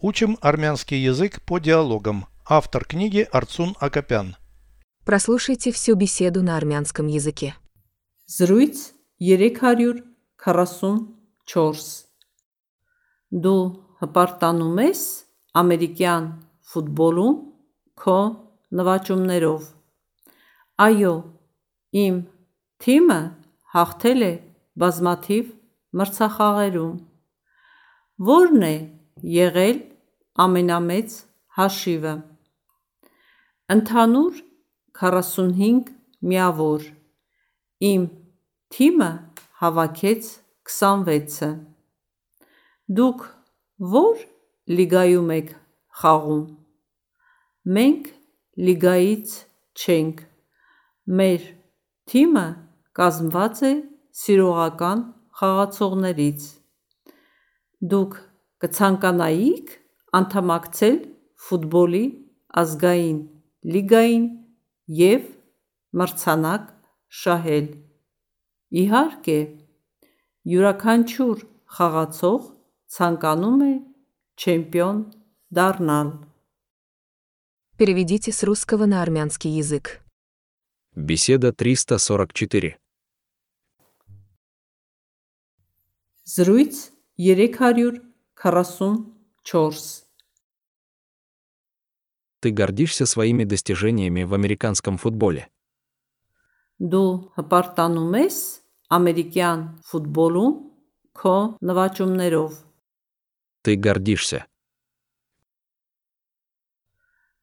Учим армянский язык по диалогам. Автор книги Арцун Акопян. Прослушайте всю беседу на армянском языке. Զրույց 344 Դու հպարտանում ես ամերիկյան ֆուտբոլում քո նվաճումներով Այո, իմ թիմը հաղթել է բազմաթիվ մրցախաղերում Որն է եղել ամենամեծ հաշիվը Ընդհանուր 45 միավոր. Իմ թիմը հավաքեց 26-ը Դուք ո՞ր լիգայում եք խաղում Մենք լիգայից չենք Մեր թիմը կազմված է սիրողական խաղացողներից Դուք կցանկանայիք անդամակցել ֆուտբոլի ազգային լիգային և մրցանակ շահել Իհարկե, յուրաքանչյուր խաղացող ցանկանում է չեմպիոն դառնալ Переведите с русского на армянский язык. Беседа 344. Զրույց 344 Ты гордишься своими достижениями в американском футболе. Դու հպարտանում ես ամերիկյան ֆուտբոլում քո նվաճումներով Ты гордишься.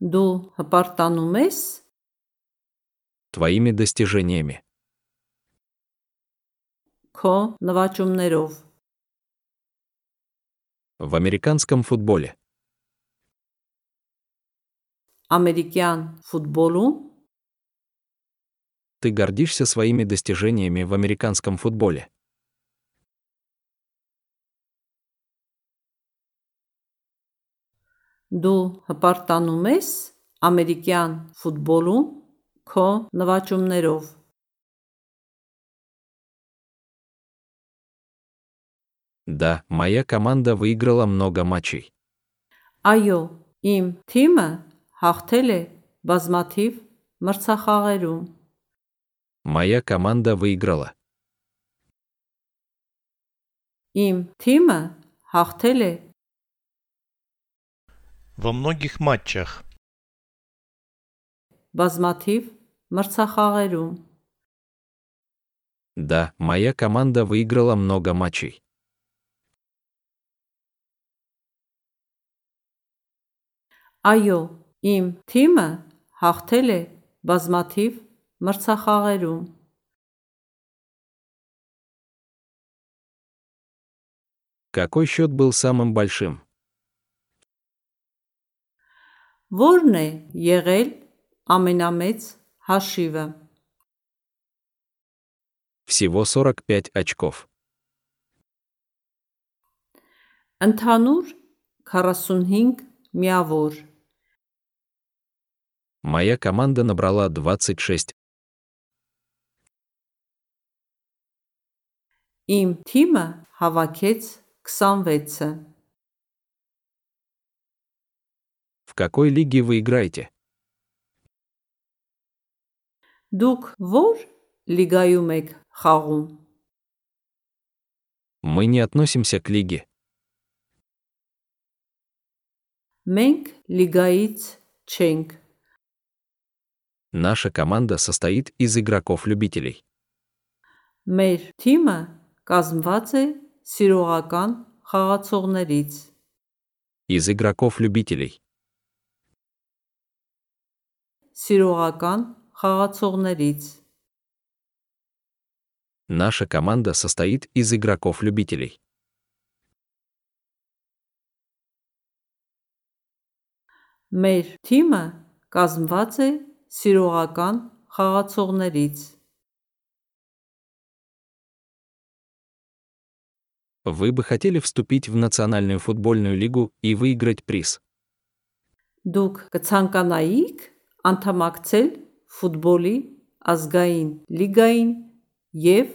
Դու հպարտանում ես Твоими достижениями. քո նվաճումներով В американском футболе. ամերիկյան ֆուտբոլում Ты гордишься своими достижениями в американском футболе. դու հպարտանում ես ամերիկյան ֆուտբոլում քո նվաճումներով Да, моя команда выиграла много матчей. Այո, իմ թիմը հաղթել է բազմաթիվ մրցախաղերում Моя команда выиграла. Իմ թիմը հաղթել է Во многих матчах. բազմաթիվ մրցախաղերում Да, моя команда выиграла много матчей. Այո, իմ թիմը հաղթել է բազմաթիվ մրցախաղերում Какой счет был самым большим? Որն է եղել ամենամեծ հաշիվը Всего 45 очков. Ընդհանուր 45 միավոր Моя команда набрала 26. Իմ թիմը հավաքեց 26-ը В какой лиге вы играете? Դուք ո՞ր լիգայում եք խաղում Мы не относимся к лиге. Մենք լիգայից չենք Наша команда состоит из игроков-любителей. Մեր թիմը կազմված է սիրողական խաղացողներից Из игроков-любителей. սիրողական խաղացողներից Наша команда состоит из игроков-любителей. Մեր թիմը կազմված է սիրողական խաղացողներից Вы бы хотели вступить в Национальную футбольную лигу и выиграть приз? Դուք կցանկանայիք անդամակցել ֆուտբոլի ազգային լիգային եւ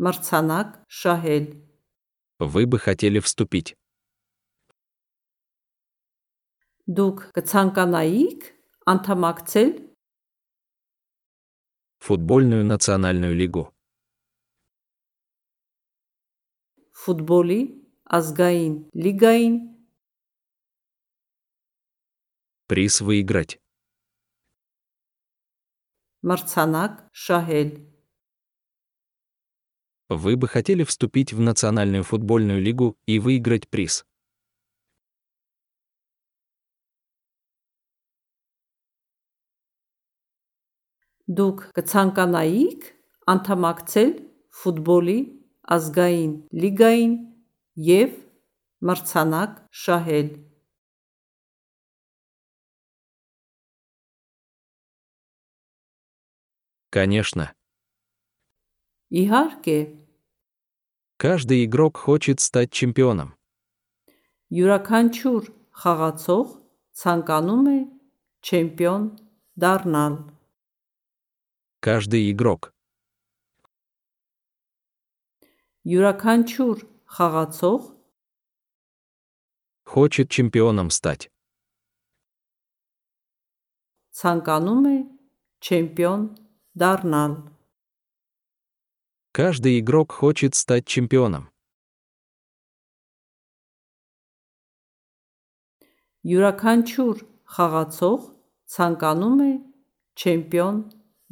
մրցանակ շահել Вы бы хотели вступить. Դուք կցանկանայիք անդամակցել футбольную национальную лигу. Футболи Азгаин Лигаин. Приз выиграть. Марцанак Шахель. Вы бы хотели вступить в Национальную футбольную лигу и выиграть приз? Դուք կցանկանայիք անդամակցել ֆուտբոլի ազգային լիգային եւ մրցանակ շահել Конечно. Իհարկե, Каждый игрок хочет стать чемпионом. յուրաքանչյուր խաղացող ցանկանում է չեմպիոն դառնալ։ Каждый игрок. Յուրաքանչյուր խաղացող Хочет чемпионом стать. ցանկանում է չեմպիոն դառնալ։ Каждый игрок хочет стать чемпионом. Յուրաքանչյուր խաղացող ցանկանում է չեմպիոն